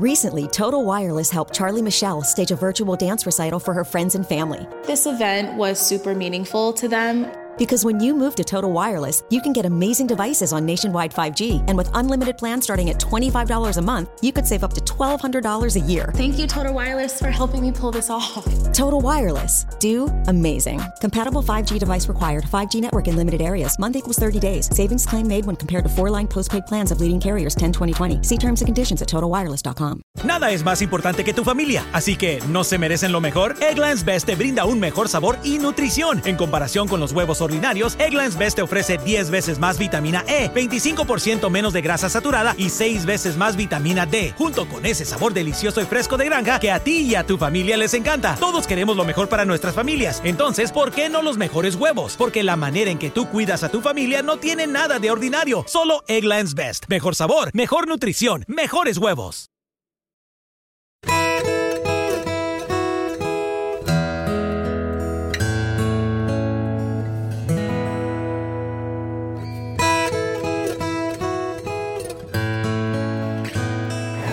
Recently, Total Wireless helped Charlie Michelle stage a virtual dance recital for her friends and family. This event was super meaningful to them. Because when you move to Total Wireless, you can get amazing devices on nationwide 5G. And with unlimited plans starting at $25 a month, you could save up to $1,200 a year. Thank you, Total Wireless, for helping me pull this off. Total Wireless. Do amazing. Compatible 5G device required. 5G network in limited areas. Month equals 30 days. Savings claim made when compared to four line postpaid plans of leading carriers 10 2020. See terms and conditions at totalwireless.com. Nada es más importante que tu familia, así que ¿no se merecen lo mejor? Eggland's Best te brinda un mejor sabor y nutrición. En comparación con los huevos ordinarios, Eggland's Best te ofrece 10 veces más vitamina E, 25% menos de grasa saturada y 6 veces más vitamina D, junto con ese sabor delicioso y fresco de granja que a ti y a tu familia les encanta. Todos queremos lo mejor para nuestras familias, entonces, ¿por qué no los mejores huevos? Porque la manera en que tú cuidas a tu familia no tiene nada de ordinario, solo Eggland's Best. Mejor sabor, mejor nutrición, mejores huevos.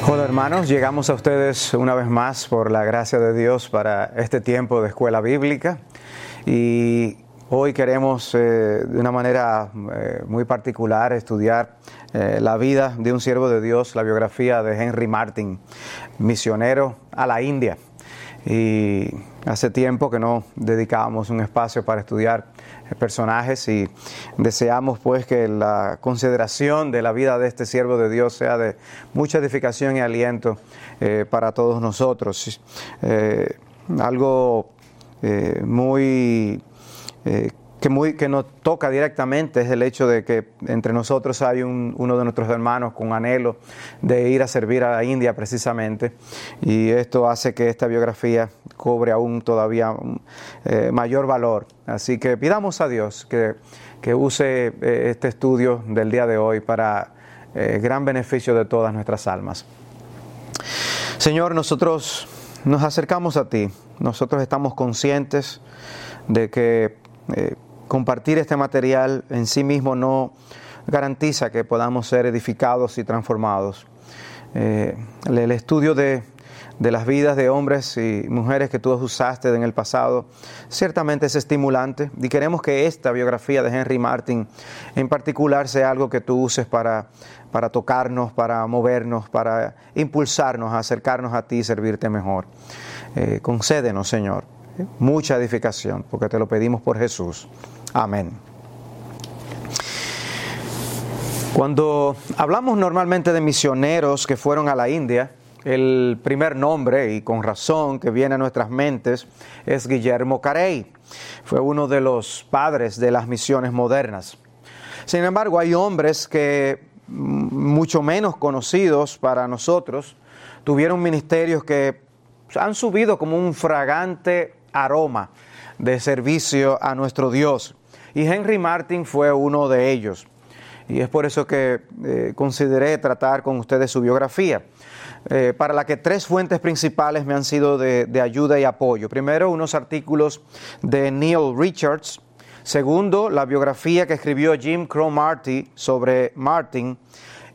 Hola hermanos, llegamos a ustedes una vez más por la gracia de Dios para este tiempo de escuela bíblica y hoy queremos eh, de una manera eh, muy particular estudiar eh, la vida de un siervo de Dios, la biografía de Henry Martin, misionero a la India. Y hace tiempo que no dedicábamos un espacio para estudiar personajes y deseamos pues que la consideración de la vida de este siervo de Dios sea de mucha edificación y aliento eh, para todos nosotros. Eh, algo eh, muy que, muy, que nos toca directamente es el hecho de que entre nosotros hay uno de nuestros hermanos con anhelo de ir a servir a la India precisamente y esto hace que esta biografía cobre aún todavía eh, mayor valor. Así que pidamos a Dios que, que use eh, este estudio del día de hoy para eh, gran beneficio de todas nuestras almas. Señor, nosotros nos acercamos a ti, nosotros estamos conscientes de que compartir este material en sí mismo no garantiza que podamos ser edificados y transformados. Eh, el estudio de, de, las vidas de hombres y mujeres que tú usaste en el pasado ciertamente es estimulante y queremos que esta biografía de Henry Martin en particular sea algo que tú uses para, para tocarnos, para movernos, para impulsarnos a acercarnos a ti y servirte mejor. Eh, concédenos, Señor, mucha edificación, porque te lo pedimos por Jesús. Amén. Cuando hablamos normalmente de misioneros que fueron a la India, el primer nombre, y con razón que viene a nuestras mentes, es Guillermo Carey. Fue uno de los padres de las misiones modernas. Sin embargo, hay hombres que, mucho menos conocidos para nosotros, tuvieron ministerios que han subido como un fragante aroma de servicio a nuestro Dios. Y Henry Martin fue uno de ellos. Y es por eso que eh, consideré tratar con ustedes su biografía, eh, para la que tres fuentes principales me han sido de, ayuda y apoyo. Primero, unos artículos de Neil Richards. Segundo, la biografía que escribió Jim Crow Marty sobre Martin.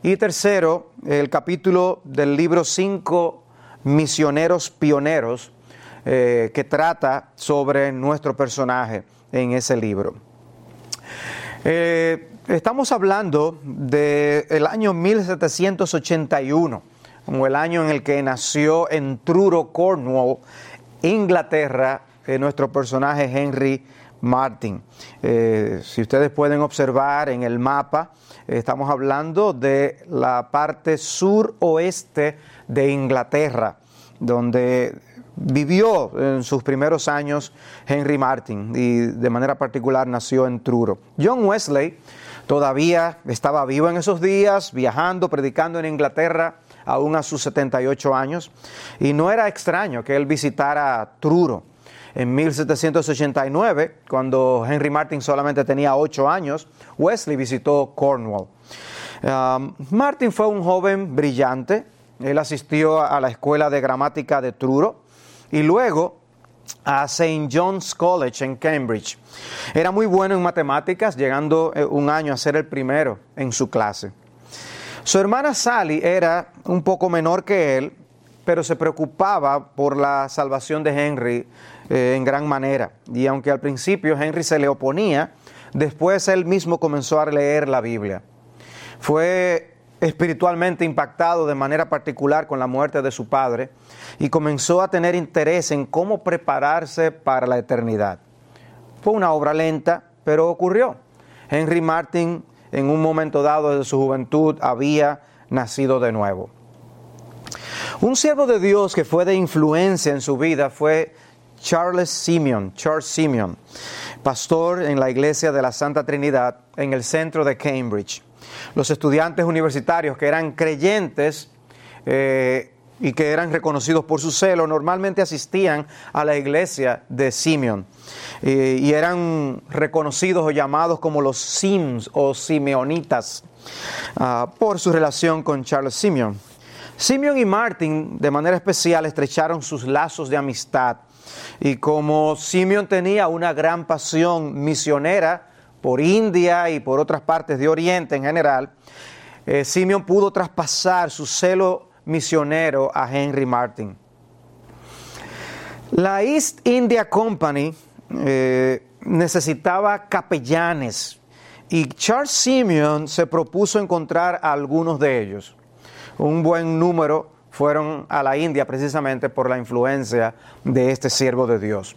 Y tercero, el capítulo del libro Cinco Misioneros Pioneros, eh, que trata sobre nuestro personaje en ese libro. Eh, estamos hablando del año 1781, como el año en el que nació en Truro, Cornwall, Inglaterra, eh, nuestro personaje Henry Martin. Eh, si ustedes pueden observar en el mapa, estamos hablando de la parte suroeste de Inglaterra, donde vivió en sus primeros años Henry Martin y de manera particular nació en Truro. John Wesley todavía estaba vivo en esos días, viajando, predicando en Inglaterra aún a sus 78 años y no era extraño que él visitara Truro. En 1789, cuando Henry Martin solamente tenía 8 años, Wesley visitó Cornwall. Um, Martin fue un joven brillante, él asistió a la escuela de gramática de Truro, y luego a St. John's College en Cambridge. Era muy bueno en matemáticas, llegando eh, un año a ser el primero en su clase. Su hermana Sally era un poco menor que él pero se preocupaba por la salvación de Henry eh, en gran manera. Y aunque al principio Henry se le oponía, después él mismo comenzó a leer la Biblia. Fue espiritualmente impactado de manera particular con la muerte de su padre y comenzó a tener interés en cómo prepararse para la eternidad. Fue una obra lenta, pero ocurrió. Henry Martin en un momento dado de su juventud había nacido de nuevo. Un siervo de Dios que fue de influencia en su vida fue Charles Simeon, Charles Simeon, pastor en la iglesia de la Santa Trinidad en el centro de Cambridge. Los estudiantes universitarios que eran creyentes eh, y que eran reconocidos por su celo, normalmente asistían a la iglesia de Simeon eh, y eran reconocidos o llamados como los Sims o Simeonitas ah, por su relación con Charles Simeon. Simeon y Martin, de manera especial, estrecharon sus lazos de amistad. Y como Simeon tenía una gran pasión misionera por India y por otras partes de Oriente en general, eh, Simeon pudo traspasar su celo misionero a Henry Martin. La East India Company eh, necesitaba capellanes y Charles Simeon se propuso encontrar a algunos de ellos. Un buen número fueron a la India precisamente por la influencia de este siervo de Dios.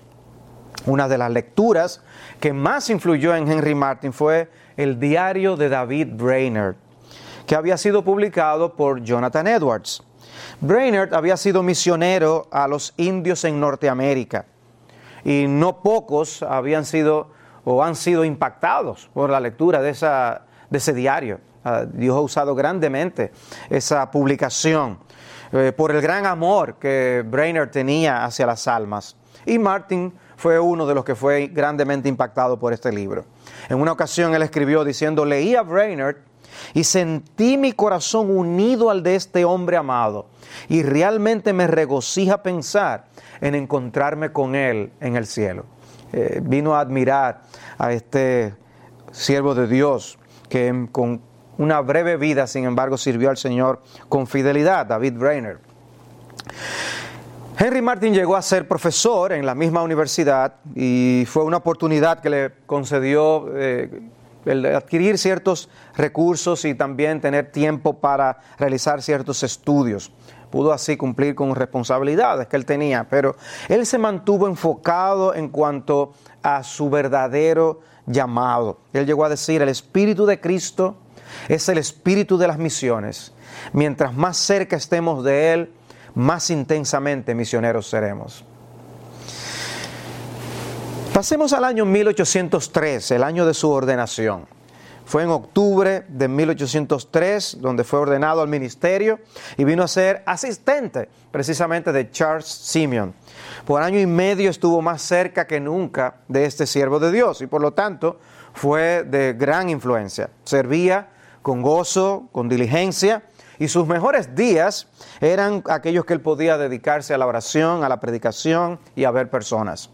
Una de las lecturas que más influyó en Henry Martin fue el diario de David Brainerd que había sido publicado por Jonathan Edwards. Brainerd había sido misionero a los indios en Norteamérica y no pocos habían sido o han sido impactados por la lectura de, esa, de ese diario. Ah, Dios ha usado grandemente esa publicación eh, por el gran amor que Brainerd tenía hacia las almas. Y Martin fue uno de los que fue grandemente impactado por este libro. En una ocasión él escribió diciendo, leía a Brainerd y sentí mi corazón unido al de este hombre amado. Y realmente me regocija pensar en encontrarme con él en el cielo. Eh, vino a admirar a este siervo de Dios que con una breve vida, sin embargo, sirvió al Señor con fidelidad, David Brainerd. Henry Martin llegó a ser profesor en la misma universidad y fue una oportunidad que le concedió eh, el adquirir ciertos recursos y también tener tiempo para realizar ciertos estudios. Pudo así cumplir con responsabilidades que él tenía, pero él se mantuvo enfocado en cuanto a su verdadero llamado. Él llegó a decir, el Espíritu de Cristo es el Espíritu de las misiones. Mientras más cerca estemos de Él, más intensamente misioneros seremos. Pasemos al año 1803, el año de su ordenación. Fue en octubre de 1803 donde fue ordenado al ministerio y vino a ser asistente precisamente de Charles Simeon. Por año y medio estuvo más cerca que nunca de este siervo de Dios y por lo tanto fue de gran influencia. Servía con gozo, con diligencia y sus mejores días eran aquellos que él podía dedicarse a la oración, a la predicación y a ver personas.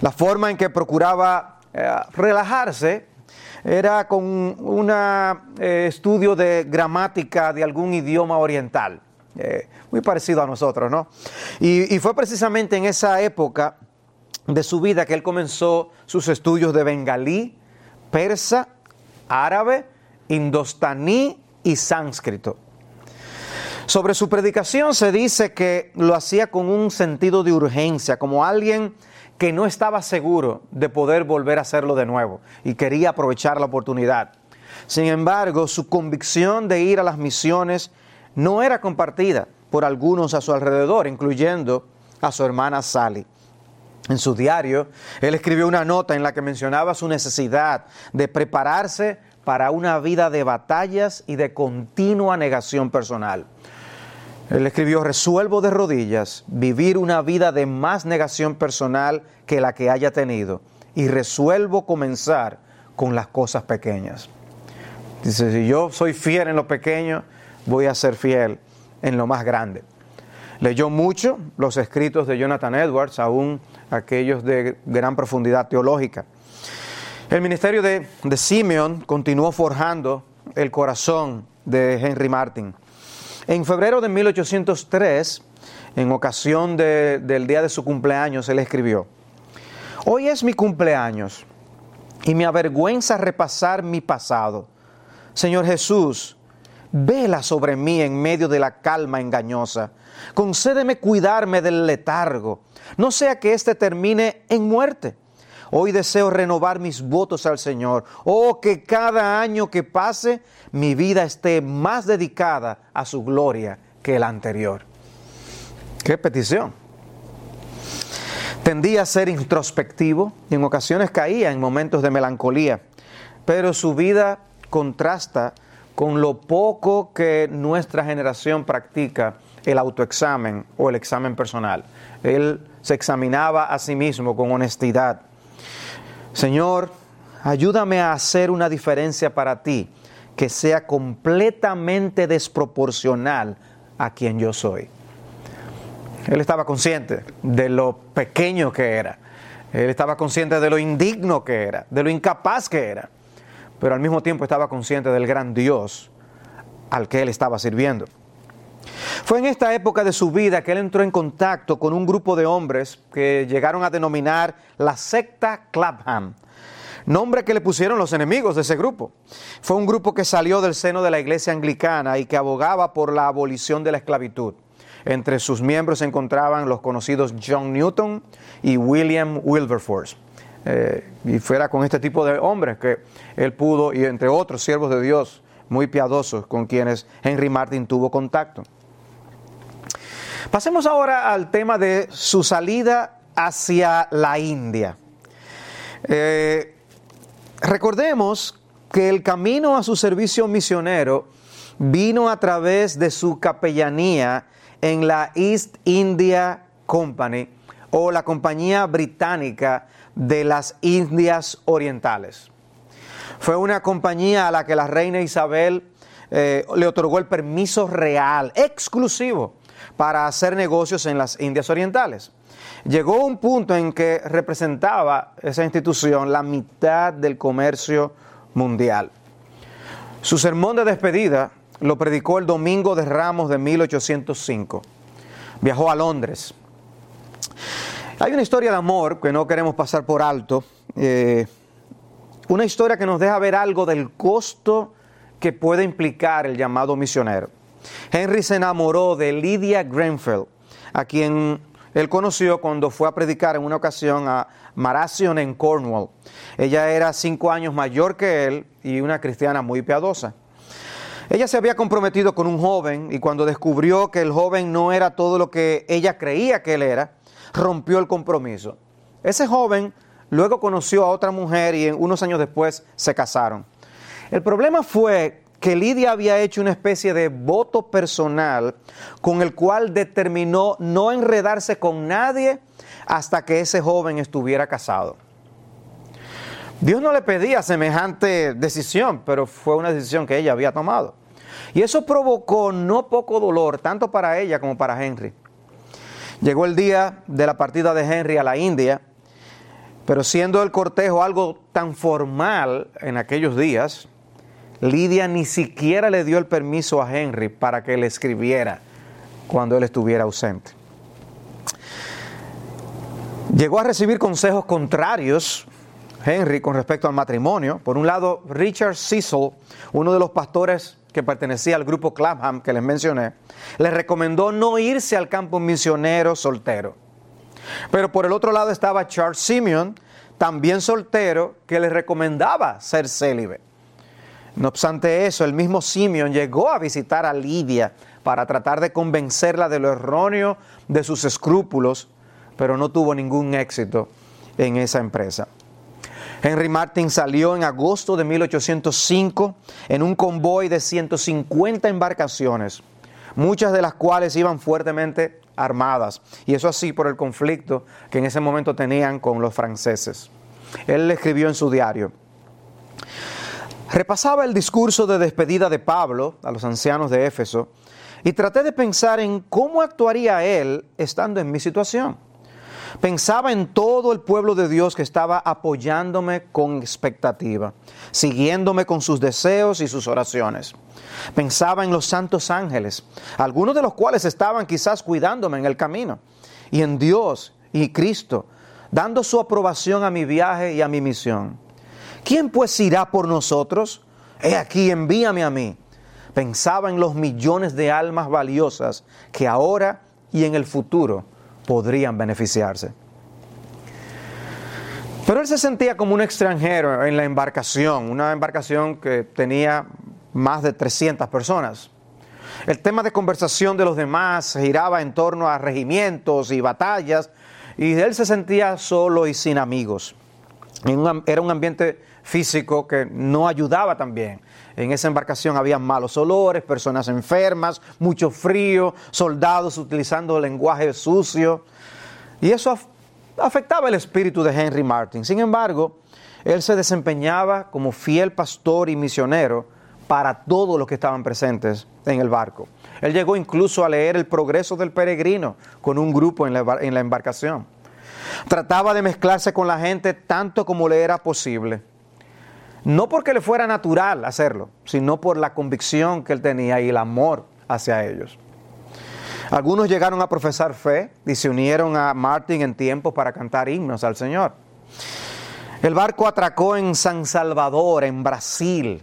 La forma en que procuraba eh, relajarse era con un eh, estudio de gramática de algún idioma oriental, eh, muy parecido a nosotros, ¿no? Y, y fue precisamente en esa época de su vida que él comenzó sus estudios de bengalí, persa, árabe, indostaní y sánscrito. Sobre su predicación se dice que lo hacía con un sentido de urgencia, como alguien que no estaba seguro de poder volver a hacerlo de nuevo y quería aprovechar la oportunidad. Sin embargo, su convicción de ir a las misiones no era compartida por algunos a su alrededor, incluyendo a su hermana Sally. En su diario, él escribió una nota en la que mencionaba su necesidad de prepararse para una vida de batallas y de continua negación personal. Él escribió, resuelvo de rodillas vivir una vida de más negación personal que la que haya tenido y resuelvo comenzar con las cosas pequeñas. Dice, si yo soy fiel en lo pequeño, voy a ser fiel en lo más grande. Leyó mucho los escritos de Jonathan Edwards, aún aquellos de gran profundidad teológica. El ministerio de, de Simeon continuó forjando el corazón de Henry Martin. En febrero de 1803, en ocasión del día de su cumpleaños, él escribió, Hoy es mi cumpleaños y me avergüenza repasar mi pasado. Señor Jesús, vela sobre mí en medio de la calma engañosa. Concédeme cuidarme del letargo, no sea que éste termine en muerte. Hoy deseo renovar mis votos al Señor. Oh, que cada año que pase mi vida esté más dedicada a su gloria que el anterior. Qué petición. Tendía a ser introspectivo y en ocasiones caía en momentos de melancolía, pero su vida contrasta con lo poco que nuestra generación practica el autoexamen o el examen personal. Él se examinaba a sí mismo con honestidad. Señor, ayúdame a hacer una diferencia para ti que sea completamente desproporcional a quien yo soy. Él estaba consciente de lo pequeño que era. Él estaba consciente de lo indigno que era, de lo incapaz que era pero al mismo tiempo estaba consciente del gran Dios al que él estaba sirviendo. Fue en esta época de su vida que él entró en contacto con un grupo de hombres que llegaron a denominar la secta Clapham, nombre que le pusieron los enemigos de ese grupo. Fue un grupo que salió del seno de la iglesia anglicana y que abogaba por la abolición de la esclavitud. Entre sus miembros se encontraban los conocidos John Newton y William Wilberforce. Eh, y fuera con este tipo de hombres que él pudo, y entre otros siervos de Dios muy piadosos con quienes Henry Martin tuvo contacto. Pasemos ahora al tema de su salida hacia la India. Eh, recordemos que el camino a su servicio misionero vino a través de su capellanía en la East India Company o la Compañía Británica de las Indias Orientales. Fue una compañía a la que la reina Isabel eh, le otorgó el permiso real, exclusivo, para hacer negocios en las Indias Orientales. Llegó un punto en que representaba esa institución la mitad del comercio mundial. Su sermón de despedida lo predicó el domingo de Ramos de 1805. Viajó a Londres hay una historia de amor que no queremos pasar por alto, eh, una historia que nos deja ver algo del costo que puede implicar el llamado misionero. Henry se enamoró de Lydia Grenfell, a quien él conoció cuando fue a predicar en una ocasión a Marathon en Cornwall. Ella era cinco años mayor que él y una cristiana muy piadosa. Ella se había comprometido con un joven y cuando descubrió que el joven no era todo lo que ella creía que él era, rompió el compromiso. Ese joven luego conoció a otra mujer y unos años después se casaron. El problema fue que Lidia había hecho una especie de voto personal con el cual determinó no enredarse con nadie hasta que ese joven estuviera casado. Dios no le pedía semejante decisión, pero fue una decisión que ella había tomado. Y eso provocó no poco dolor, tanto para ella como para Henry. Llegó el día de la partida de Henry a la India, pero siendo el cortejo algo tan formal en aquellos días, Lidia ni siquiera le dio el permiso a Henry para que le escribiera cuando él estuviera ausente. Llegó a recibir consejos contrarios Henry con respecto al matrimonio. Por un lado, Richard Cecil, uno de los pastores que pertenecía al grupo Clapham que les mencioné, le recomendó no irse al campo misionero soltero. Pero por el otro lado estaba Charles Simeon, también soltero, que le recomendaba ser célibe. No obstante eso, el mismo Simeon llegó a visitar a Lidia para tratar de convencerla de lo erróneo de sus escrúpulos, pero no tuvo ningún éxito en esa empresa. Henry Martin salió en agosto de 1805 en un convoy de 150 embarcaciones, muchas de las cuales iban fuertemente armadas, y eso así por el conflicto que en ese momento tenían con los franceses. Él le escribió en su diario, repasaba el discurso de despedida de Pablo a los ancianos de Éfeso y traté de pensar en cómo actuaría él estando en mi situación. Pensaba en todo el pueblo de Dios que estaba apoyándome con expectativa, siguiéndome con sus deseos y sus oraciones. Pensaba en los santos ángeles, algunos de los cuales estaban quizás cuidándome en el camino, y en Dios y Cristo, dando su aprobación a mi viaje y a mi misión. ¿Quién pues irá por nosotros? He aquí, envíame a mí. Pensaba en los millones de almas valiosas que ahora y en el futuro podrían beneficiarse. Pero él se sentía como un extranjero en la embarcación, una embarcación que tenía más de 300 personas. El tema de conversación de los demás giraba en torno a regimientos y batallas, y él se sentía solo y sin amigos. Era un ambiente físico que no ayudaba también. En esa embarcación había malos olores, personas enfermas, mucho frío, soldados utilizando lenguaje sucio. Y eso afectaba el espíritu de Henry Martin. Sin embargo, él se desempeñaba como fiel pastor y misionero para todos los que estaban presentes en el barco. Él llegó incluso a leer el progreso del peregrino con un grupo la, en la embarcación. Trataba de mezclarse con la gente tanto como le era posible no porque le fuera natural hacerlo, sino por la convicción que él tenía y el amor hacia ellos. Algunos llegaron a profesar fe y se unieron a Martin en tiempo para cantar himnos al Señor. El barco atracó en San Salvador, en Brasil.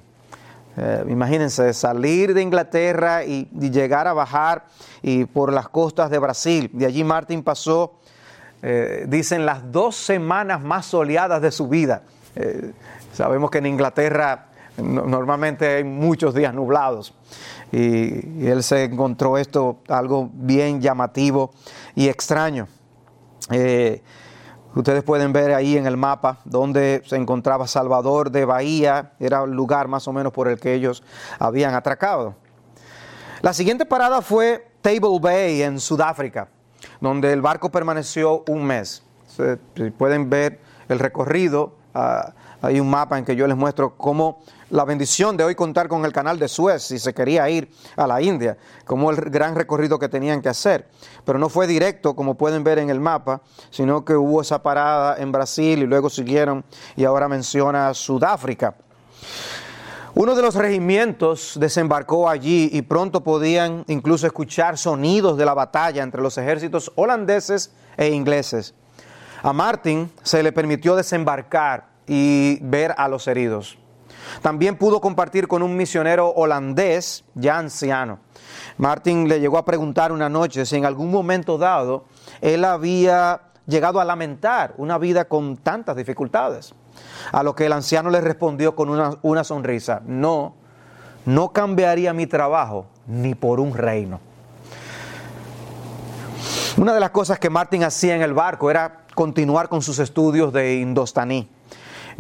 Eh, imagínense, salir de Inglaterra y, llegar a bajar y por las costas de Brasil. De allí Martin pasó, eh, dicen, las dos semanas más soleadas de su vida. Eh, Sabemos que en Inglaterra normalmente hay muchos días nublados y, él se encontró esto algo bien llamativo y extraño. Eh, ustedes pueden ver ahí en el mapa donde se encontraba Salvador de Bahía, era el lugar más o menos por el que ellos habían atracado. La siguiente parada fue Table Bay en Sudáfrica, donde el barco permaneció un mes. pueden ver el recorrido. Ah, hay un mapa en que yo les muestro cómo la bendición de hoy contar con el canal de Suez, si se quería ir a la India, como el gran recorrido que tenían que hacer. Pero no fue directo, como pueden ver en el mapa, sino que hubo esa parada en Brasil y luego siguieron y ahora menciona Sudáfrica. Uno de los regimientos desembarcó allí y pronto podían incluso escuchar sonidos de la batalla entre los ejércitos holandeses e ingleses. A Martin se le permitió desembarcar y ver a los heridos. También pudo compartir con un misionero holandés ya anciano. Martin le llegó a preguntar una noche si en algún momento dado él había llegado a lamentar una vida con tantas dificultades. A lo que el anciano le respondió con una, una sonrisa, no, no cambiaría mi trabajo ni por un reino. Una de las cosas que Martin hacía en el barco era continuar con sus estudios de indostaní.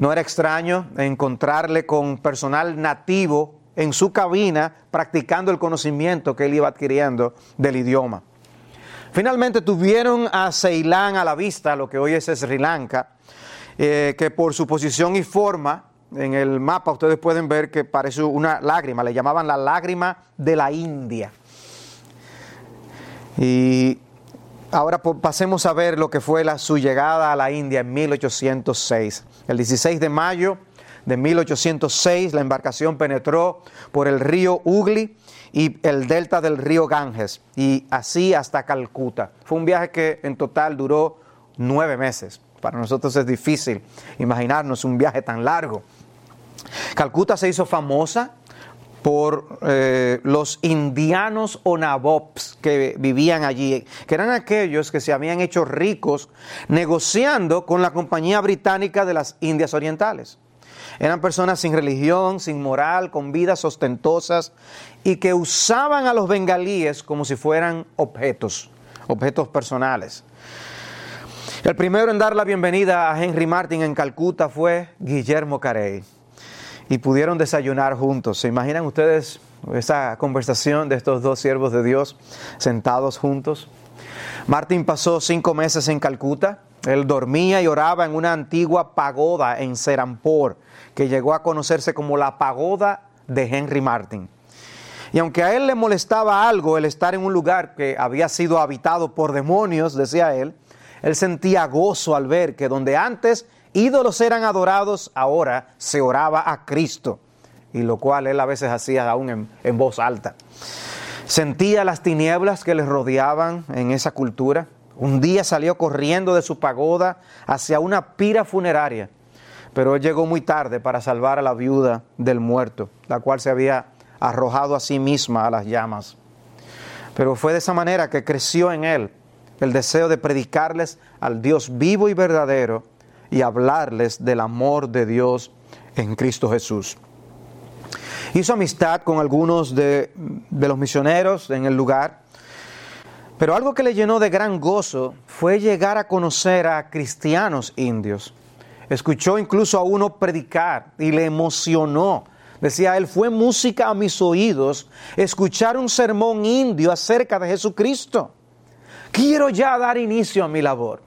No era extraño encontrarle con personal nativo en su cabina practicando el conocimiento que él iba adquiriendo del idioma. Finalmente tuvieron a Ceilán a la vista, lo que hoy es Sri Lanka, eh, que por su posición y forma en el mapa ustedes pueden ver que parece una lágrima, le llamaban la lágrima de la India. Y Ahora pasemos a ver lo que fue la, su llegada a la India en 1806. El 16 de mayo de 1806 la embarcación penetró por el río Ugli y el delta del río Ganges y así hasta Calcuta. Fue un viaje que en total duró nueve meses. Para nosotros es difícil imaginarnos un viaje tan largo. Calcuta se hizo famosa por eh, los indianos o nabobs que vivían allí, que eran aquellos que se habían hecho ricos negociando con la Compañía Británica de las Indias Orientales. Eran personas sin religión, sin moral, con vidas ostentosas y que usaban a los bengalíes como si fueran objetos, objetos personales. El primero en dar la bienvenida a Henry Martin en Calcuta fue Guillermo Carey y pudieron desayunar juntos. ¿Se imaginan ustedes esa conversación de estos dos siervos de Dios sentados juntos? Martín pasó cinco meses en Calcuta. Él dormía y oraba en una antigua pagoda en Serampor, que llegó a conocerse como la pagoda de Henry Martin. Y aunque a él le molestaba algo el estar en un lugar que había sido habitado por demonios, decía él, Él sentía gozo al ver que donde antes ídolos eran adorados, ahora se oraba a Cristo, y lo cual él a veces hacía aún en, en voz alta. Sentía las tinieblas que les rodeaban en esa cultura. Un día salió corriendo de su pagoda hacia una pira funeraria, pero él llegó muy tarde para salvar a la viuda del muerto, la cual se había arrojado a sí misma a las llamas. Pero fue de esa manera que creció en él el deseo de predicarles al Dios vivo y verdadero y hablarles del amor de Dios en Cristo Jesús. Hizo amistad con algunos de, de, los misioneros en el lugar, pero algo que le llenó de gran gozo fue llegar a conocer a cristianos indios. Escuchó incluso a uno predicar y le emocionó. Decía él, fue música a mis oídos escuchar un sermón indio acerca de Jesucristo. Quiero ya dar inicio a mi labor.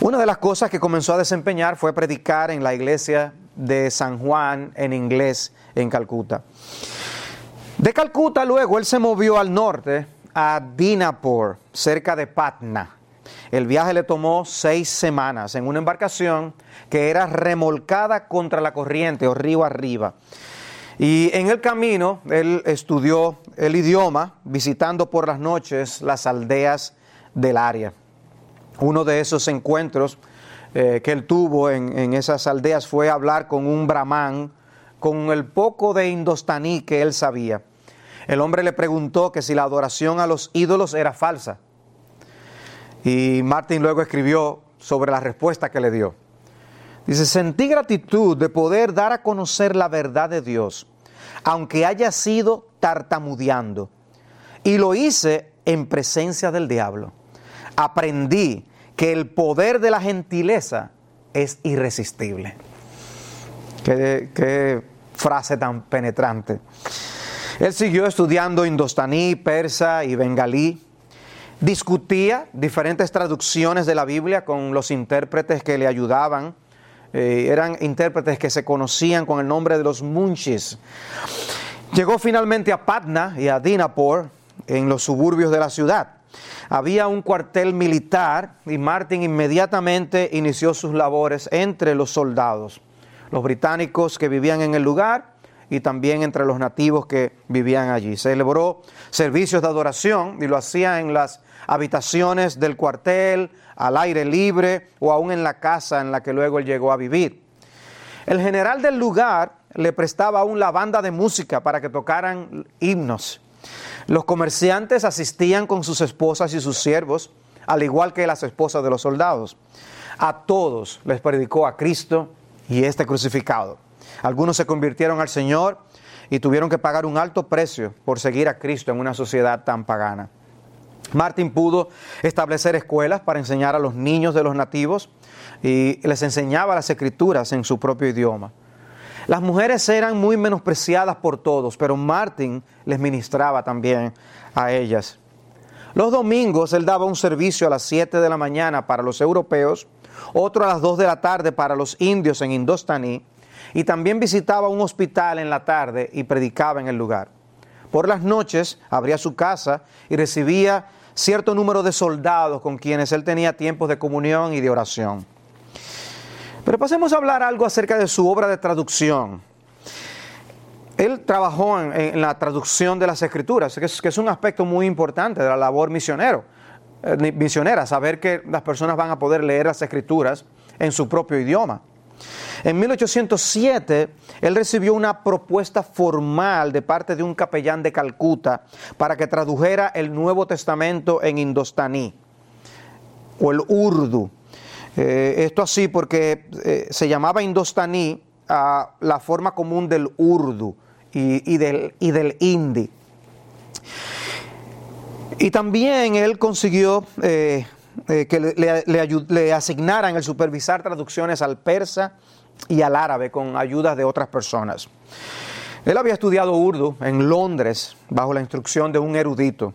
Una de las cosas que comenzó a desempeñar fue predicar en la iglesia de San Juan en inglés en Calcuta. De Calcuta luego él se movió al norte a Dinapur, cerca de Patna. El viaje le tomó seis semanas en una embarcación que era remolcada contra la corriente o río arriba. Y en el camino él estudió el idioma, visitando por las noches las aldeas del área. Uno de esos encuentros eh, que él tuvo en, en, esas aldeas fue hablar con un brahman, con el poco de indostaní que él sabía. El hombre le preguntó que si la adoración a los ídolos era falsa. Y Martin luego escribió sobre la respuesta que le dio. Dice, sentí gratitud de poder dar a conocer la verdad de Dios, aunque haya sido tartamudeando. Y lo hice en presencia del diablo. Aprendí que el poder de la gentileza es irresistible. Qué, frase tan penetrante. Él siguió estudiando indostaní, persa y bengalí. Discutía diferentes traducciones de la Biblia con los intérpretes que le ayudaban. Eh, eran intérpretes que se conocían con el nombre de los munchis. Llegó finalmente a Patna y a Dinapur, en los suburbios de la ciudad. Había un cuartel militar y Martin inmediatamente inició sus labores entre los soldados, los británicos que vivían en el lugar y también entre los nativos que vivían allí. Celebró servicios de adoración y lo hacía en las habitaciones del cuartel, al aire libre o aún en la casa en la que luego él llegó a vivir. El general del lugar le prestaba aún la banda de música para que tocaran himnos. Los comerciantes asistían con sus esposas y sus siervos, al igual que las esposas de los soldados. A todos les predicó a Cristo y este crucificado. Algunos se convirtieron al Señor y tuvieron que pagar un alto precio por seguir a Cristo en una sociedad tan pagana. Martin pudo establecer escuelas para enseñar a los niños de los nativos y les enseñaba las escrituras en su propio idioma. Las mujeres eran muy menospreciadas por todos, pero Martin les ministraba también a ellas. Los domingos él daba un servicio a las 7 de la mañana para los europeos, otro a las 2 de la tarde para los indios en Indostaní, y también visitaba un hospital en la tarde y predicaba en el lugar. Por las noches abría su casa y recibía cierto número de soldados con quienes él tenía tiempos de comunión y de oración. Pero pasemos a hablar algo acerca de su obra de traducción. Él trabajó en, la traducción de las escrituras, que es, un aspecto muy importante de la labor misionero, eh, misionera, saber que las personas van a poder leer las escrituras en su propio idioma. En 1807, él recibió una propuesta formal de parte de un capellán de Calcuta para que tradujera el Nuevo Testamento en indostaní o el urdu. Eh, esto así porque eh, se llamaba indostaní a la forma común del urdu y, del, hindi. Y también él consiguió eh, que le, asignaran el supervisar traducciones al persa y al árabe con ayuda de otras personas. Él había estudiado urdu en Londres bajo la instrucción de un erudito.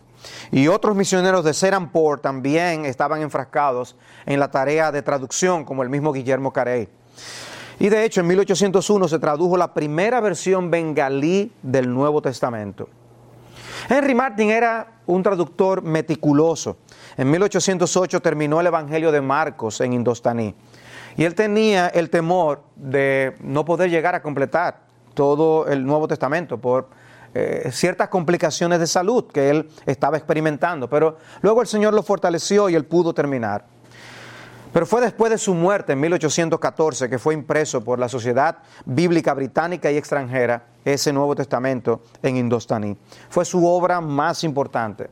Y otros misioneros de Serampore también estaban enfrascados en la tarea de traducción, como el mismo Guillermo Carey. Y de hecho, en 1801 se tradujo la primera versión bengalí del Nuevo Testamento. Henry Martin era un traductor meticuloso. En 1808 terminó el Evangelio de Marcos en indostaní. Y él tenía el temor de no poder llegar a completar todo el Nuevo Testamento por eh, ciertas complicaciones de salud que él estaba experimentando. Pero luego el Señor lo fortaleció y él pudo terminar. Pero fue después de su muerte en 1814 que fue impreso por la Sociedad Bíblica Británica y Extranjera ese Nuevo Testamento en indostaní. Fue su obra más importante.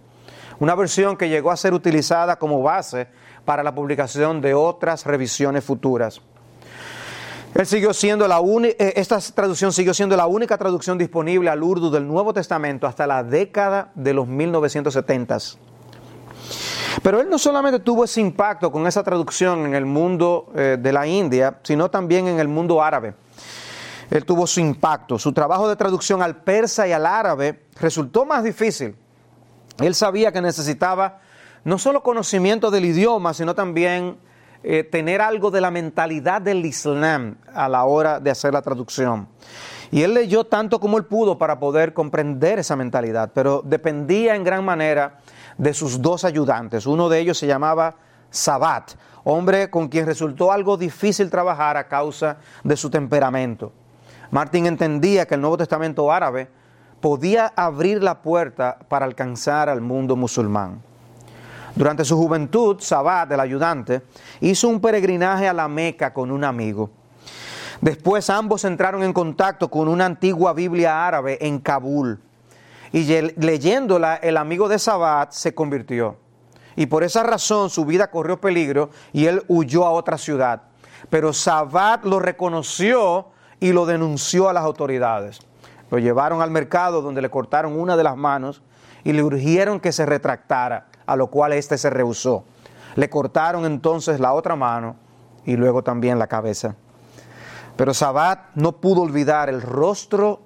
Una versión que llegó a ser utilizada como base para la publicación de otras revisiones futuras. Él siguió siendo la eh, esta traducción siguió siendo la única traducción disponible al urdu del Nuevo Testamento hasta la década de los 1970s. Pero él no solamente tuvo ese impacto con esa traducción en el mundo eh, de la India, sino también en el mundo árabe. Él tuvo su impacto. Su trabajo de traducción al persa y al árabe resultó más difícil. Él sabía que necesitaba no solo conocimiento del idioma, sino también eh, tener algo de la mentalidad del Islam a la hora de hacer la traducción. Y él leyó tanto como él pudo para poder comprender esa mentalidad, pero dependía en gran manera de sus dos ayudantes. Uno de ellos se llamaba Sabat, hombre con quien resultó algo difícil trabajar a causa de su temperamento. Martín entendía que el Nuevo Testamento árabe podía abrir la puerta para alcanzar al mundo musulmán. Durante su juventud, Sabat, el ayudante, hizo un peregrinaje a la Meca con un amigo. Después ambos entraron en contacto con una antigua Biblia árabe en Kabul y leyéndola el amigo de Sabat se convirtió. Y por esa razón su vida corrió peligro y él huyó a otra ciudad. Pero Sabat lo reconoció y lo denunció a las autoridades. Lo llevaron al mercado donde le cortaron una de las manos y le urgieron que se retractara, a lo cual éste se rehusó. Le cortaron entonces la otra mano y luego también la cabeza. Pero Sabat no pudo olvidar el rostro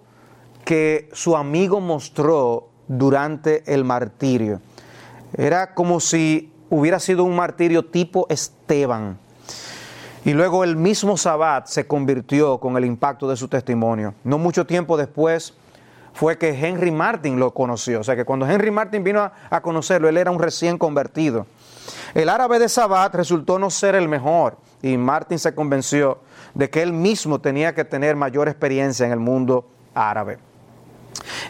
que su amigo mostró durante el martirio. Era como si hubiera sido un martirio tipo Esteban. Y luego el mismo Sabat se convirtió con el impacto de su testimonio. No mucho tiempo después fue que Henry Martin lo conoció. O sea que cuando Henry Martin vino a, conocerlo, él era un recién convertido. El árabe de Sabat resultó no ser el mejor y Martin se convenció de que él mismo tenía que tener mayor experiencia en el mundo árabe.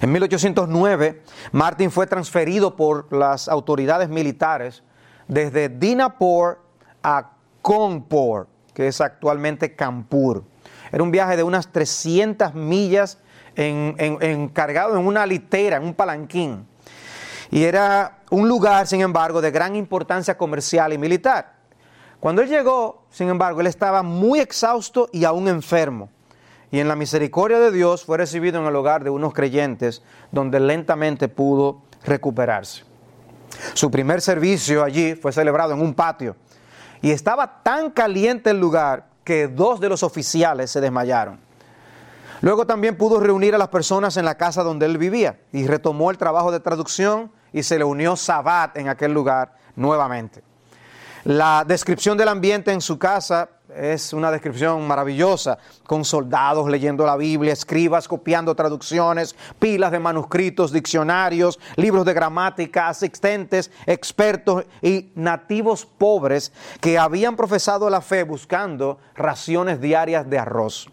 En 1809, Martin fue transferido por las autoridades militares desde Dinapur a Kanpur, que es actualmente Kanpur. Era un viaje de unas 300 millas encargado en una litera, en un palanquín. Y era un lugar, sin embargo, de gran importancia comercial y militar. Cuando él llegó, sin embargo, él estaba muy exhausto y aún enfermo y en la misericordia de Dios fue recibido en el hogar de unos creyentes donde lentamente pudo recuperarse. Su primer servicio allí fue celebrado en un patio y estaba tan caliente el lugar que dos de los oficiales se desmayaron. Luego también pudo reunir a las personas en la casa donde él vivía y retomó el trabajo de traducción y se le unió Sabat en aquel lugar nuevamente. La descripción del ambiente en su casa es una descripción maravillosa, con soldados leyendo la Biblia, escribas copiando traducciones, pilas de manuscritos, diccionarios, libros de gramática, asistentes, expertos y nativos pobres que habían profesado la fe buscando raciones diarias de arroz.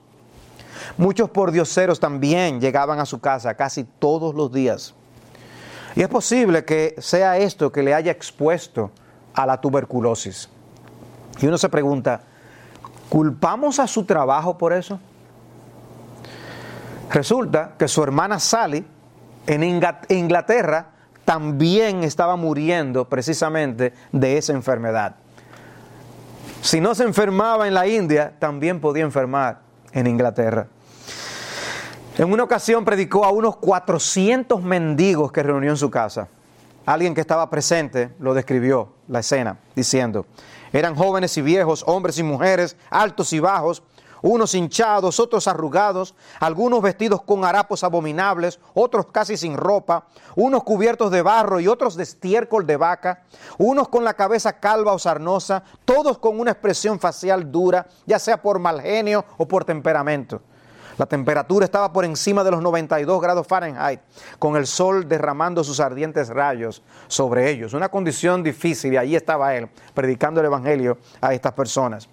Muchos pordioseros también llegaban a su casa casi todos los días. Y es posible que sea esto que le haya expuesto a la tuberculosis. Y uno se pregunta, ¿Culpamos a su trabajo por eso? Resulta que su hermana Sally en Inglaterra también estaba muriendo precisamente de esa enfermedad. Si no se enfermaba en la India, también podía enfermar en Inglaterra. En una ocasión predicó a unos 400 mendigos que reunió en su casa. Alguien que estaba presente lo describió, la escena, diciendo, eran jóvenes y viejos, hombres y mujeres, altos y bajos, unos hinchados, otros arrugados, algunos vestidos con harapos abominables, otros casi sin ropa, unos cubiertos de barro y otros de estiércol de vaca, unos con la cabeza calva o sarnosa, todos con una expresión facial dura, ya sea por mal genio o por temperamento. La temperatura estaba por encima de los 92 grados Fahrenheit, con el sol derramando sus ardientes rayos sobre ellos. Una condición difícil y allí estaba él, predicando el Evangelio a estas personas.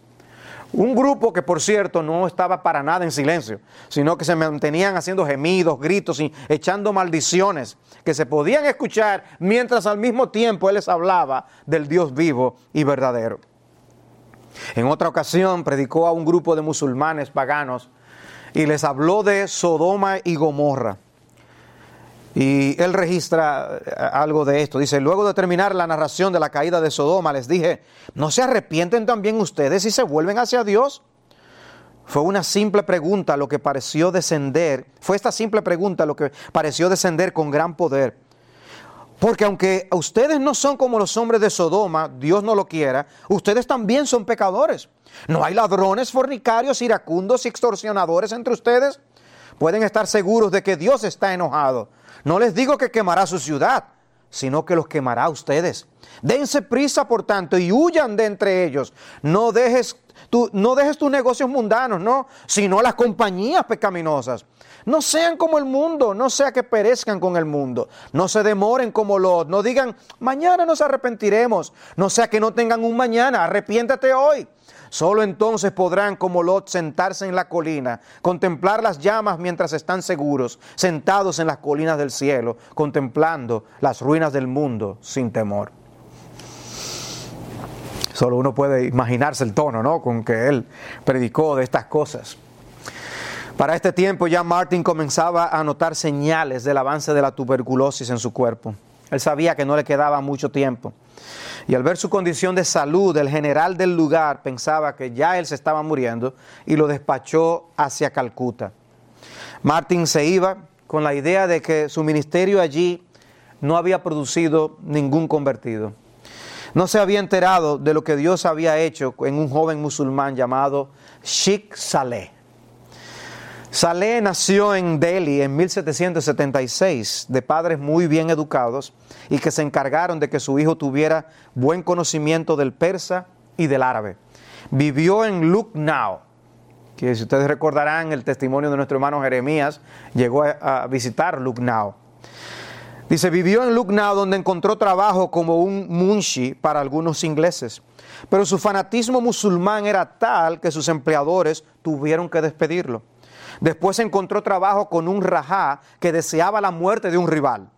Un grupo que, por cierto, no estaba para nada en silencio, sino que se mantenían haciendo gemidos, gritos y echando maldiciones que se podían escuchar mientras al mismo tiempo él les hablaba del Dios vivo y verdadero. En otra ocasión predicó a un grupo de musulmanes paganos y les habló de Sodoma y Gomorra. Y él registra eh, algo de esto. Dice, luego de terminar la narración de la caída de Sodoma, les dije, ¿no se arrepienten también ustedes y se vuelven hacia Dios? Fue una simple pregunta lo que pareció descender, fue esta simple pregunta lo que pareció descender con gran poder. Porque aunque ustedes no son como los hombres de Sodoma, Dios no lo quiera, ustedes también son pecadores. ¿No hay ladrones, fornicarios, iracundos y extorsionadores entre ustedes? Pueden estar seguros de que Dios está enojado. No les digo que quemará su ciudad, sino que los quemará a ustedes. Dense prisa, por tanto, y huyan de entre ellos. No dejes, no dejes tus negocios mundanos, no, sino las compañías pecaminosas. No sean como el mundo, no sea que perezcan con el mundo. No se demoren como los, no digan, mañana nos arrepentiremos. No sea que no tengan un mañana, arrepiéntate hoy. Solo entonces podrán, como Lot, sentarse en la colina, contemplar las llamas mientras están seguros, sentados en las colinas del cielo, contemplando las ruinas del mundo sin temor. Solo uno puede imaginarse el tono, ¿no? Con que él predicó de estas cosas. Para este tiempo ya Martin comenzaba a notar señales del avance de la tuberculosis en su cuerpo. Él sabía que no le quedaba mucho tiempo. Y al ver su condición de salud, el general del lugar pensaba que ya él se estaba muriendo y lo despachó hacia Calcuta. Martin se iba con la idea de que su ministerio allí no había producido ningún convertido. No se había enterado de lo que Dios había hecho en un joven musulmán llamado Sheikh Saleh. Saleh nació en Delhi en 1776 de padres muy bien educados y que se encargaron de que su hijo tuviera buen conocimiento del persa y del árabe. Vivió en Lucknow, que si ustedes recordarán el testimonio de nuestro hermano Jeremías, llegó a, visitar Lucknow. Dice, vivió en Lucknow donde encontró trabajo como un munshi para algunos ingleses, pero su fanatismo musulmán era tal que sus empleadores tuvieron que despedirlo. Después encontró trabajo con un rajá que deseaba la muerte de un rival.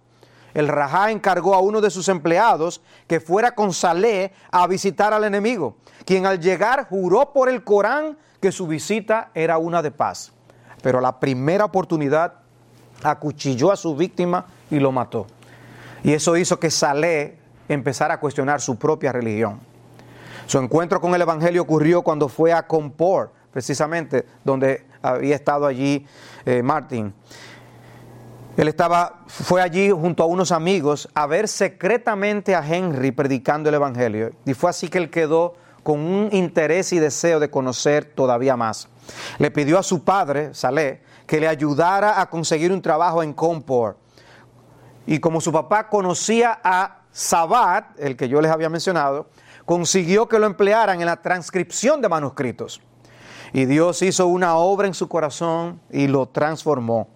El rajá encargó a uno de sus empleados que fuera con Saleh a visitar al enemigo, quien al llegar juró por el Corán que su visita era una de paz. Pero a la primera oportunidad acuchilló a su víctima y lo mató. Y eso hizo que Saleh empezara a cuestionar su propia religión. Su encuentro con el Evangelio ocurrió cuando fue a Compor, precisamente donde había estado allí eh, Martin. Él estaba, fue allí junto a unos amigos a ver secretamente a Henry predicando el Evangelio. Y fue así que él quedó con un interés y deseo de conocer todavía más. Le pidió a su padre, Saleh, que le ayudara a conseguir un trabajo en Compor. Y como su papá conocía a Sabat, el que yo les había mencionado, consiguió que lo emplearan en la transcripción de manuscritos. Y Dios hizo una obra en su corazón y lo transformó.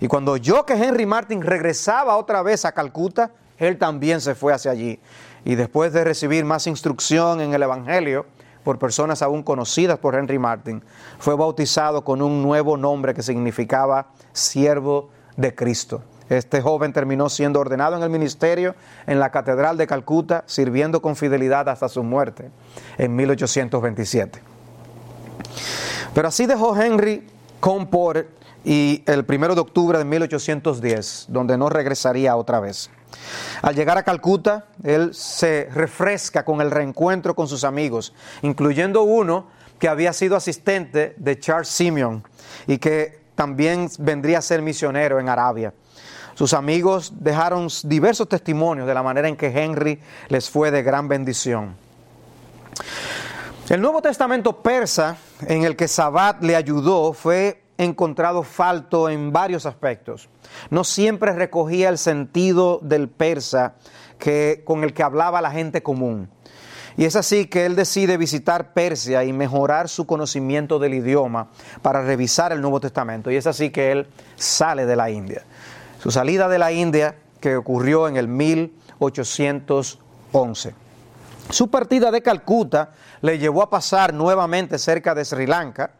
Y cuando yo que Henry Martin regresaba otra vez a Calcuta, él también se fue hacia allí. Y después de recibir más instrucción en el Evangelio por personas aún conocidas por Henry Martin, fue bautizado con un nuevo nombre que significaba siervo de Cristo. Este joven terminó siendo ordenado en el ministerio en la Catedral de Calcuta, sirviendo con fidelidad hasta su muerte en 1827. Pero así dejó Henry Comport y el primero de octubre de 1810, donde no regresaría otra vez. Al llegar a Calcuta, él se refresca con el reencuentro con sus amigos, incluyendo uno que había sido asistente de Charles Simeon y que también vendría a ser misionero en Arabia. Sus amigos dejaron diversos testimonios de la manera en que Henry les fue de gran bendición. El Nuevo Testamento persa en el que Sabat le ayudó fue encontrado falto en varios aspectos. No siempre recogía el sentido del persa que, con el que hablaba la gente común. Y es así que él decide visitar Persia y mejorar su conocimiento del idioma para revisar el Nuevo Testamento. Y es así que él sale de la India. Su salida de la India, que ocurrió en el 1811. Su partida de Calcuta le llevó a pasar nuevamente cerca de Sri Lanka.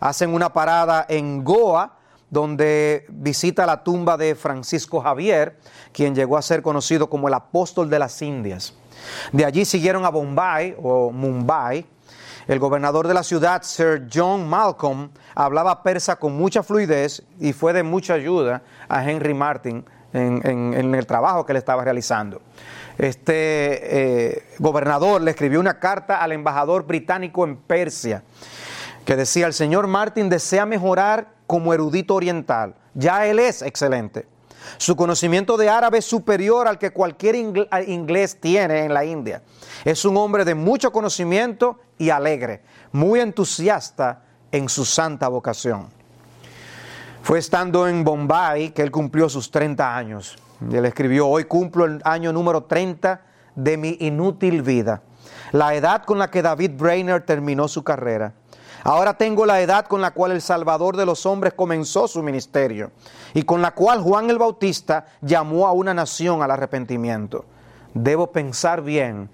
Hacen una parada en Goa, donde visita la tumba de Francisco Javier, quien llegó a ser conocido como el apóstol de las Indias. De allí siguieron a Bombay o Mumbai. El gobernador de la ciudad, Sir John Malcolm, hablaba persa con mucha fluidez y fue de mucha ayuda a Henry Martin en, el trabajo que le estaba realizando. Este eh, gobernador le escribió una carta al embajador británico en Persia que decía, el señor Martin desea mejorar como erudito oriental. Ya él es excelente. Su conocimiento de árabe es superior al que cualquier inglés tiene en la India. Es un hombre de mucho conocimiento y alegre, muy entusiasta en su santa vocación. Fue estando en Bombay que él cumplió sus 30 años. Él escribió, hoy cumplo el año número 30 de mi inútil vida, la edad con la que David Brainerd terminó su carrera. Ahora tengo la edad con la cual el Salvador de los hombres comenzó su ministerio y con la cual Juan el Bautista llamó a una nación al arrepentimiento. Debo pensar bien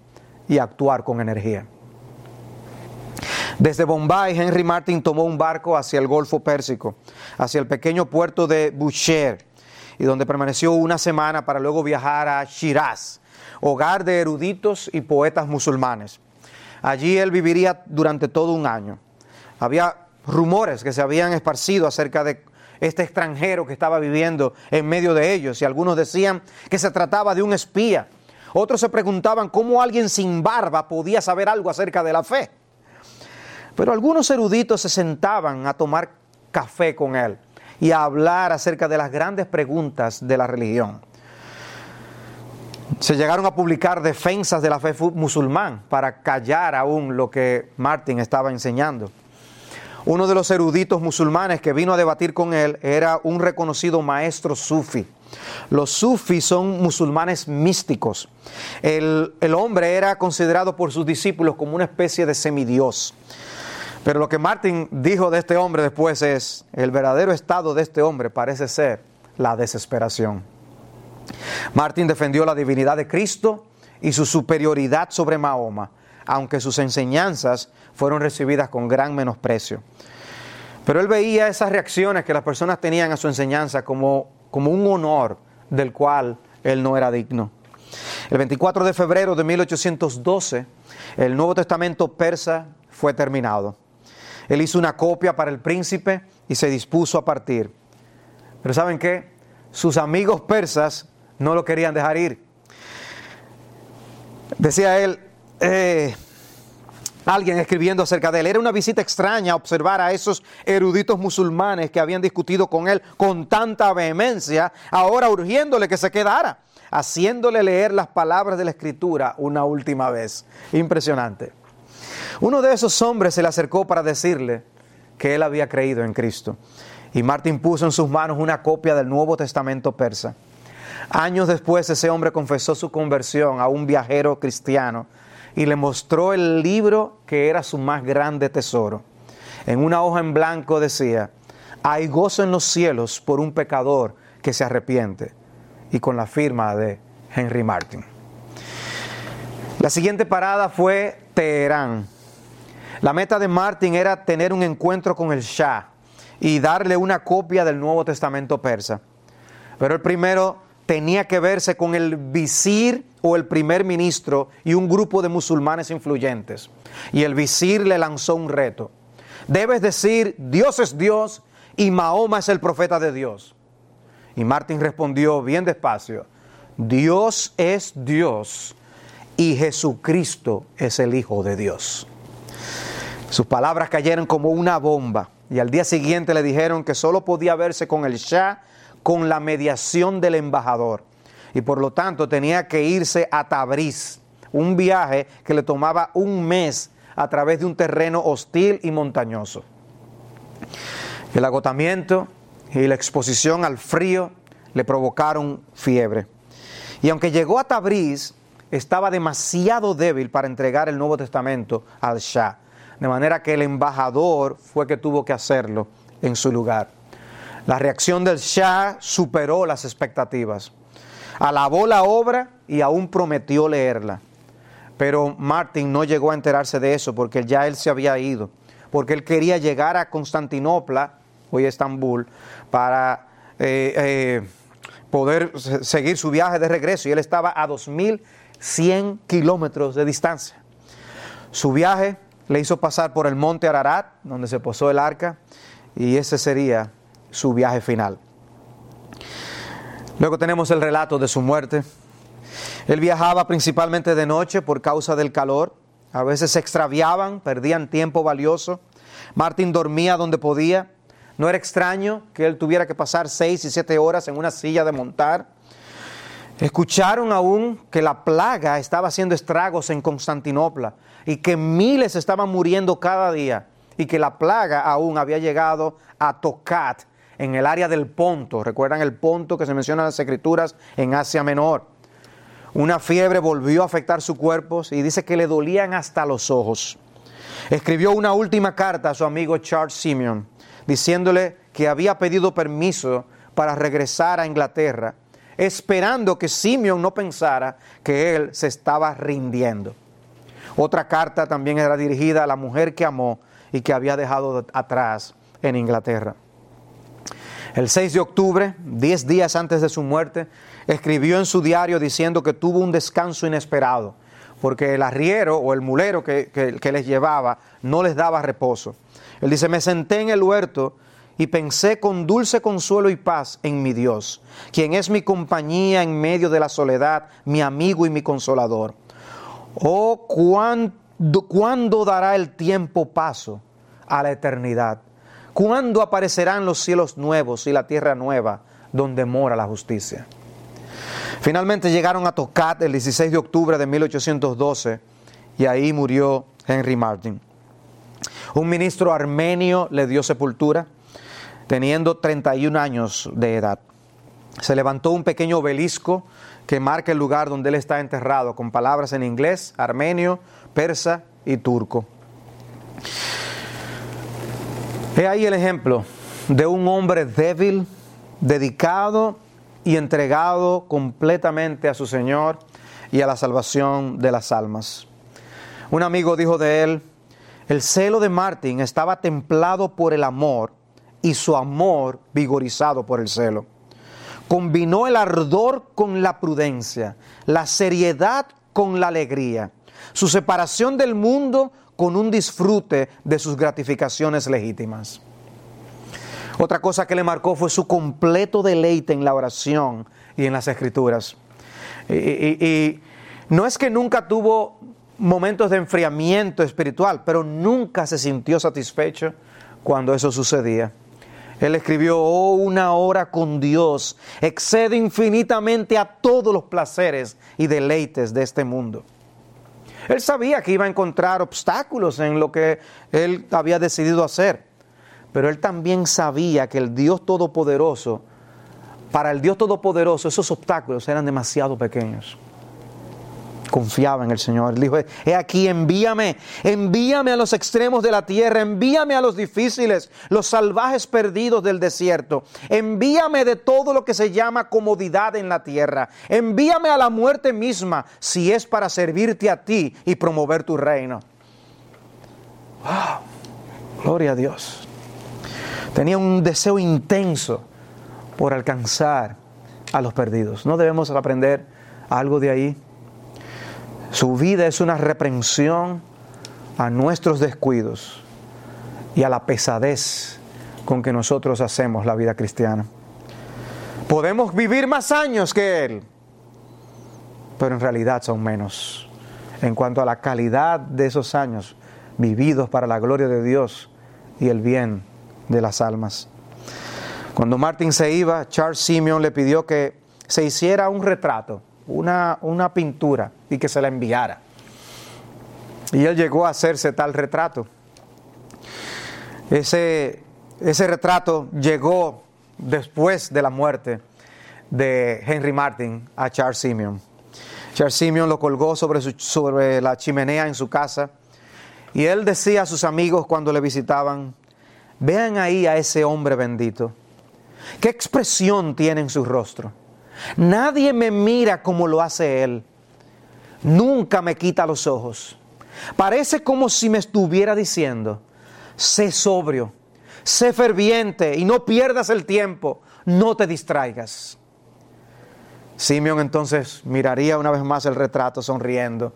y actuar con energía. Desde Bombay, Henry Martin tomó un barco hacia el Golfo Pérsico, hacia el pequeño puerto de Bushehr, y donde permaneció una semana para luego viajar a Shiraz, hogar de eruditos y poetas musulmanes. Allí él viviría durante todo un año. Había rumores que se habían esparcido acerca de este extranjero que estaba viviendo en medio de ellos y algunos decían que se trataba de un espía. Otros se preguntaban cómo alguien sin barba podía saber algo acerca de la fe. Pero algunos eruditos se sentaban a tomar café con él y a hablar acerca de las grandes preguntas de la religión. Se llegaron a publicar defensas de la fe musulmán para callar aún lo que Martin estaba enseñando. Uno de los eruditos musulmanes que vino a debatir con él era un reconocido maestro sufi. Los sufis son musulmanes místicos. El, el, hombre era considerado por sus discípulos como una especie de semidios. Pero lo que Martin dijo de este hombre después es, el verdadero estado de este hombre parece ser la desesperación. Martin defendió la divinidad de Cristo y su superioridad sobre Mahoma, aunque sus enseñanzas fueron recibidas con gran menosprecio. Pero él veía esas reacciones que las personas tenían a su enseñanza como, como un honor del cual él no era digno. El 24 de febrero de 1812, el Nuevo Testamento persa fue terminado. Él hizo una copia para el príncipe y se dispuso a partir. Pero ¿saben qué? Sus amigos persas no lo querían dejar ir. Decía él, eh, alguien escribiendo acerca de él. Era una visita extraña observar a esos eruditos musulmanes que habían discutido con él con tanta vehemencia, ahora urgiéndole que se quedara, haciéndole leer las palabras de la escritura una última vez. Impresionante. Uno de esos hombres se le acercó para decirle que él había creído en Cristo. Y Martín puso en sus manos una copia del Nuevo Testamento persa. Años después ese hombre confesó su conversión a un viajero cristiano y le mostró el libro que era su más grande tesoro. En una hoja en blanco decía, hay gozo en los cielos por un pecador que se arrepiente. Y con la firma de Henry Martin. La siguiente parada fue Teherán. La meta de Martin era tener un encuentro con el Shah y darle una copia del Nuevo Testamento persa. Pero el primero tenía que verse con el visir o el primer ministro y un grupo de musulmanes influyentes. Y el visir le lanzó un reto. Debes decir, Dios es Dios y Mahoma es el profeta de Dios. Y Martín respondió bien despacio, Dios es Dios y Jesucristo es el Hijo de Dios. Sus palabras cayeron como una bomba y al día siguiente le dijeron que solo podía verse con el Shah con la mediación del embajador y por lo tanto tenía que irse a Tabriz, un viaje que le tomaba un mes a través de un terreno hostil y montañoso. El agotamiento y la exposición al frío le provocaron fiebre. Y aunque llegó a Tabriz, estaba demasiado débil para entregar el Nuevo Testamento al Shah. De manera que el embajador fue que tuvo que hacerlo en su lugar. La reacción del Shah superó las expectativas. Alabó la obra y aún prometió leerla. Pero Martin no llegó a enterarse de eso porque ya él se había ido, porque él quería llegar a Constantinopla, hoy Estambul, para eh, eh, poder seguir su viaje de regreso. Y él estaba a 2.100 kilómetros de distancia. Su viaje le hizo pasar por el monte Ararat, donde se posó el arca, y ese sería su viaje final. Luego tenemos el relato de su muerte. Él viajaba principalmente de noche por causa del calor. A veces se extraviaban, perdían tiempo valioso. Martín dormía donde podía. No era extraño que él tuviera que pasar seis y siete horas en una silla de montar. Escucharon aún que la plaga estaba haciendo estragos en Constantinopla y que miles estaban muriendo cada día y que la plaga aún había llegado a Tocat, en el área del Ponto. ¿Recuerdan el Ponto que se menciona en las Escrituras en Asia Menor? Una fiebre volvió a afectar su cuerpo y dice que le dolían hasta los ojos. Escribió una última carta a su amigo Charles Simeon, diciéndole que había pedido permiso para regresar a Inglaterra, esperando que Simeon no pensara que él se estaba rindiendo. Otra carta también era dirigida a la mujer que amó y que había dejado atrás en Inglaterra. El 6 de octubre, 10 días antes de su muerte, escribió en su diario diciendo que tuvo un descanso inesperado, porque el arriero o el mulero que, que, les llevaba no les daba reposo. Él dice, me senté en el huerto y pensé con dulce consuelo y paz en mi Dios, quien es mi compañía en medio de la soledad, mi amigo y mi consolador. Oh, ¿cuándo, ¿cuándo dará el tiempo paso a la eternidad? ¿Cuándo aparecerán los cielos nuevos y la tierra nueva donde mora la justicia? Finalmente llegaron a Tocat el 16 de octubre de 1812 y ahí murió Henry Martin. Un ministro armenio le dio sepultura teniendo 31 años de edad. Se levantó un pequeño obelisco que marca el lugar donde él está enterrado con palabras en inglés, armenio, persa y turco. He ahí el ejemplo de un hombre débil, dedicado y entregado completamente a su Señor y a la salvación de las almas. Un amigo dijo de él, el celo de Martín estaba templado por el amor y su amor vigorizado por el celo. Combinó el ardor con la prudencia, la seriedad con la alegría, su separación del mundo con un disfrute de sus gratificaciones legítimas. Otra cosa que le marcó fue su completo deleite en la oración y en las escrituras. Y, no es que nunca tuvo momentos de enfriamiento espiritual, pero nunca se sintió satisfecho cuando eso sucedía. Él escribió, oh, una hora con Dios excede infinitamente a todos los placeres y deleites de este mundo. Él sabía que iba a encontrar obstáculos en lo que él había decidido hacer, pero él también sabía que el Dios Todopoderoso, para el Dios Todopoderoso esos obstáculos eran demasiado pequeños confiaba en el Señor. dijo, he aquí, envíame, envíame a los extremos de la tierra, envíame a los difíciles, los salvajes perdidos del desierto, envíame de todo lo que se llama comodidad en la tierra, envíame a la muerte misma, si es para servirte a ti y promover tu reino. Gloria a Dios. Tenía un deseo intenso por alcanzar a los perdidos. ¿No debemos aprender algo de ahí? Su vida es una reprensión a nuestros descuidos y a la pesadez con que nosotros hacemos la vida cristiana. Podemos vivir más años que Él, pero en realidad son menos. En cuanto a la calidad de esos años vividos para la gloria de Dios y el bien de las almas. Cuando Martin se iba, Charles Simeon le pidió que se hiciera un retrato una, una pintura y que se la enviara. Y él llegó a hacerse tal retrato. Ese, ese retrato llegó después de la muerte de Henry Martin a Charles Simeon. Charles Simeon lo colgó sobre, su- sobre la chimenea en su casa y él decía a sus amigos cuando le visitaban, vean ahí a ese hombre bendito. ¿Qué expresión tiene en su rostro? Nadie me mira como lo hace él. Nunca me quita los ojos. Parece como si me estuviera diciendo, sé sobrio, sé ferviente y no pierdas el tiempo, no te distraigas. Simeón entonces miraría una vez más el retrato sonriendo,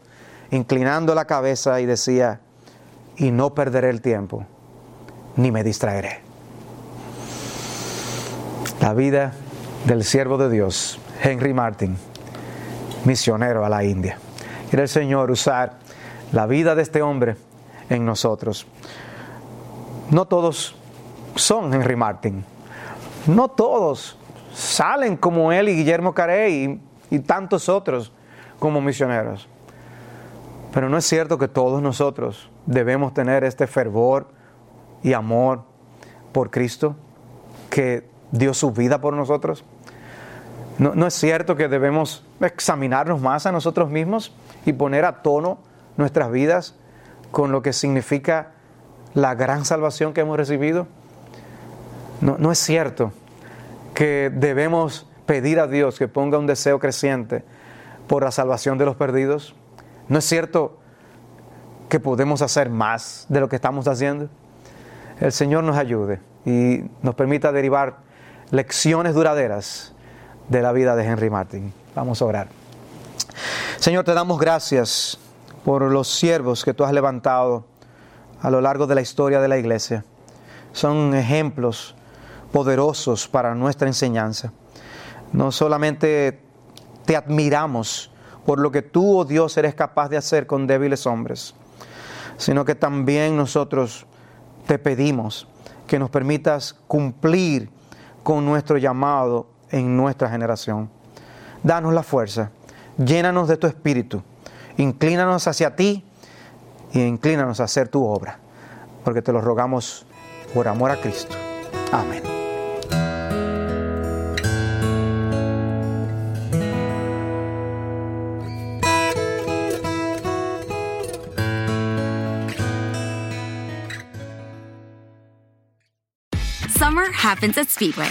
inclinando la cabeza y decía, y no perderé el tiempo, ni me distraeré. La vida del siervo de Dios, Henry Martin, misionero a la India. Quiere el Señor usar la vida de este hombre en nosotros. No todos son Henry Martin. No todos salen como él y Guillermo Carey y, y tantos otros como misioneros. Pero no es cierto que todos nosotros debemos tener este fervor y amor por Cristo que dio su vida por nosotros. No, es cierto que debemos examinarnos más a nosotros mismos y poner a tono nuestras vidas con lo que significa la gran salvación que hemos recibido. No, no es cierto que debemos pedir a Dios que ponga un deseo creciente por la salvación de los perdidos. No es cierto que podemos hacer más de lo que estamos haciendo. El Señor nos ayude y nos permita derivar lecciones duraderas de la vida de Henry Martin. Vamos a orar. Señor, te damos gracias por los siervos que tú has levantado a lo largo de la historia de la iglesia. Son ejemplos poderosos para nuestra enseñanza. No solamente te admiramos por lo que tú, oh Dios, eres capaz de hacer con débiles hombres, sino que también nosotros te pedimos que nos permitas cumplir con nuestro llamado en nuestra generación. Danos la fuerza, llénanos de tu espíritu, inclínanos hacia ti y inclínanos a hacer tu obra, porque te lo rogamos por amor a Cristo. Amén. Summer happens at Speedway